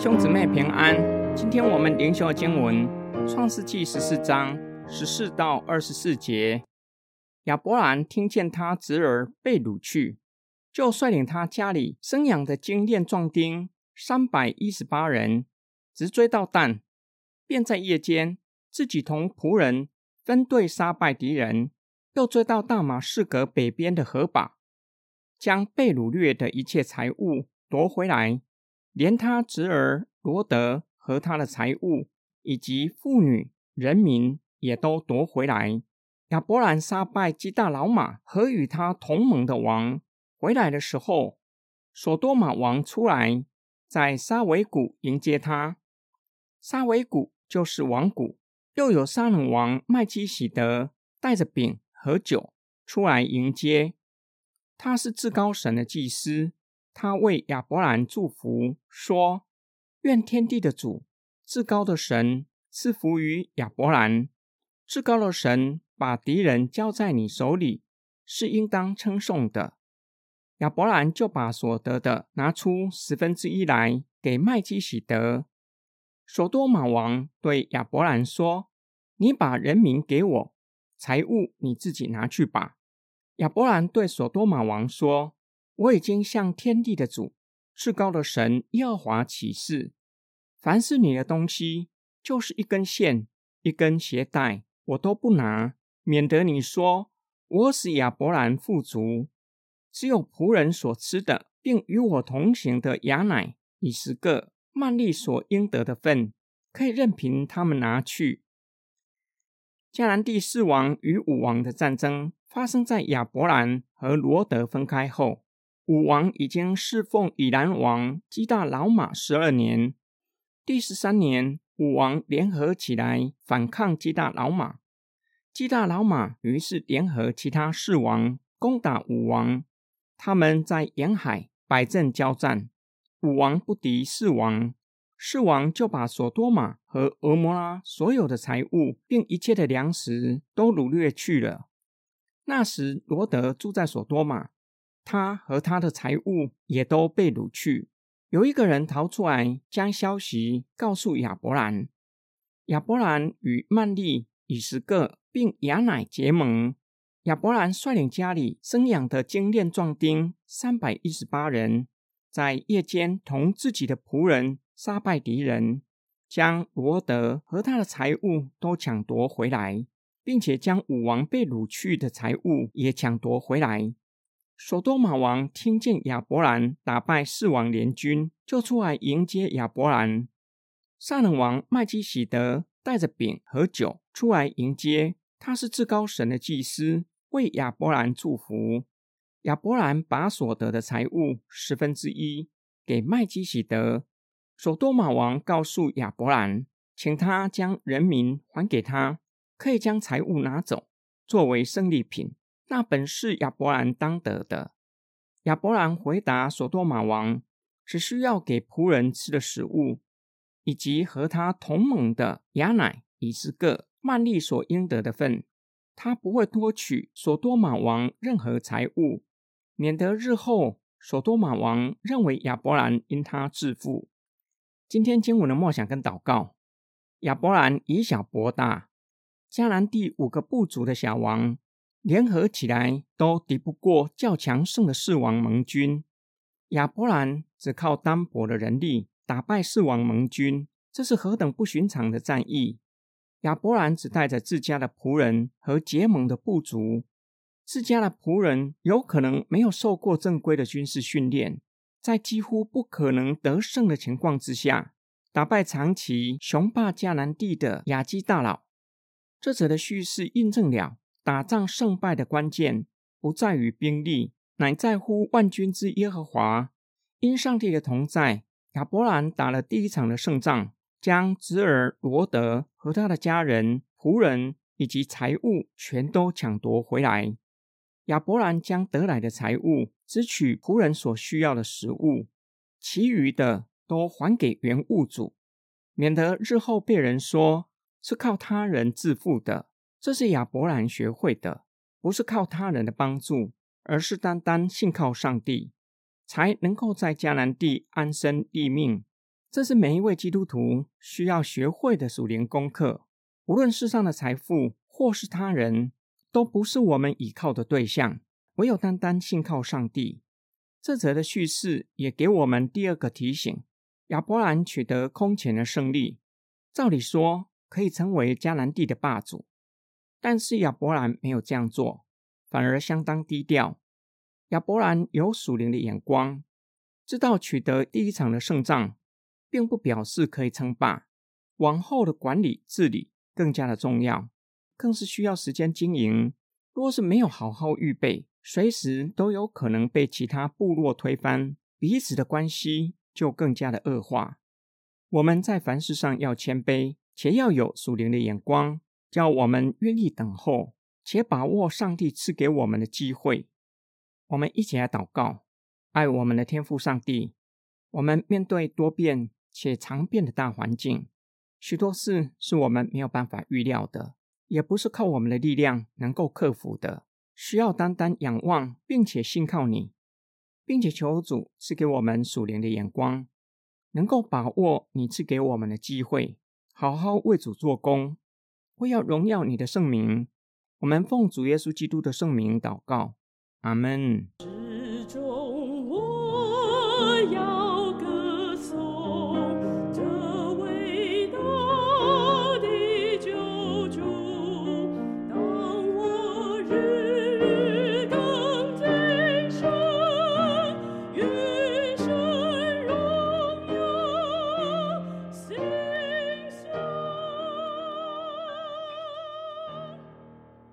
兄姊妹平安，今天我们灵修经文《创世纪》十四章十四到二十四节。亚伯兰听见他侄儿被掳去，就率领他家里生养的精炼壮丁三百一十八人，直追到旦，便在夜间自己同仆人分队杀败敌人，又追到大马士革北边的河坝，将被掳掠的一切财物夺回来。连他侄儿罗德和他的财物，以及妇女、人民，也都夺回来。亚伯兰杀败基大老马和与他同盟的王，回来的时候，索多玛王出来，在沙维谷迎接他。沙维谷就是王谷。又有沙冷王麦基喜德带着饼和酒出来迎接。他是至高神的祭司。他为亚伯兰祝福，说：“愿天地的主、至高的神赐福于亚伯兰。至高的神把敌人交在你手里，是应当称颂的。”亚伯兰就把所得的拿出十分之一来给麦基喜德。索多玛王对亚伯兰说：“你把人民给我，财物你自己拿去吧。”亚伯兰对索多玛王说。我已经向天地的主、至高的神耶和华起誓：凡是你的东西，就是一根线、一根鞋带，我都不拿，免得你说我使亚伯兰富足。只有仆人所吃的，并与我同行的雅乃、以十个曼利所应得的份，可以任凭他们拿去。迦南第四王与五王的战争发生在亚伯兰和罗德分开后。武王已经侍奉以兰王基大老马十二年。第十三年，武王联合起来反抗基大老马。基大老马于是联合其他四王攻打武王。他们在沿海摆阵交战，武王不敌四王，四王就把索多玛和俄摩拉所有的财物，并一切的粮食都掳掠去了。那时，罗德住在索多玛。他和他的财物也都被掳去。有一个人逃出来，将消息告诉亚伯兰。亚伯兰与曼利、以实各并亚乃结盟。亚伯兰率领家里生养的精炼壮丁三百一十八人，在夜间同自己的仆人杀败敌人，将罗德和他的财物都抢夺回来，并且将武王被掳去的财物也抢夺回来。索多玛王听见亚伯兰打败四王联军，就出来迎接亚伯兰。撒冷王麦基喜德带着饼和酒出来迎接，他是至高神的祭司，为亚伯兰祝福。亚伯兰把所得的财物十分之一给麦基喜德。索多玛王告诉亚伯兰，请他将人民还给他，可以将财物拿走，作为胜利品。那本是亚伯兰当得的。亚伯兰回答索多玛王：“只需要给仆人吃的食物，以及和他同盟的亚乃、以斯各、曼利所应得的份，他不会多取索多玛王任何财物，免得日后索多玛王认为亚伯兰因他致富。”今天经文的梦想跟祷告：亚伯兰以小博大，迦南第五个部族的小王。联合起来都敌不过较强盛的四王盟军。亚伯兰只靠单薄的人力打败四王盟军，这是何等不寻常的战役！亚伯兰只带着自家的仆人和结盟的部族，自家的仆人有可能没有受过正规的军事训练，在几乎不可能得胜的情况之下，打败长期雄霸迦南地的亚基大佬。这则的叙事印证了。打仗胜败的关键不在于兵力，乃在乎万军之耶和华。因上帝的同在，亚伯兰打了第一场的胜仗，将侄儿罗德和他的家人、仆人以及财物全都抢夺回来。亚伯兰将得来的财物只取仆人所需要的食物，其余的都还给原物主，免得日后被人说是靠他人致富的。这是亚伯兰学会的，不是靠他人的帮助，而是单单信靠上帝，才能够在迦南地安身立命。这是每一位基督徒需要学会的属灵功课。无论世上的财富或是他人，都不是我们倚靠的对象，唯有单单信靠上帝。这则的叙事也给我们第二个提醒：亚伯兰取得空前的胜利，照理说可以成为迦南地的霸主，但是亚伯兰没有这样做，反而相当低调。亚伯兰有属灵的眼光，知道取得第一场的胜仗，并不表示可以称霸，往后的管理治理。更加的重要，更是需要时间经营。若是没有好好预备，随时都有可能被其他部落推翻，彼此的关系就更加的恶化。我们在凡事上要谦卑，且要有属灵的眼光，叫我们愿意等候，且把握上帝赐给我们的机会。我们一起来祷告，爱我们的天父上帝。我们面对多变且常变的大环境。许多事是我们没有办法预料的，也不是靠我们的力量能够克服的，需要单单仰望，并且信靠你，并且求主赐给我们属灵的眼光，能够把握你赐给我们的机会，好好为主做工，我要荣耀你的圣名。我们奉主耶稣基督的圣名祷告，阿门。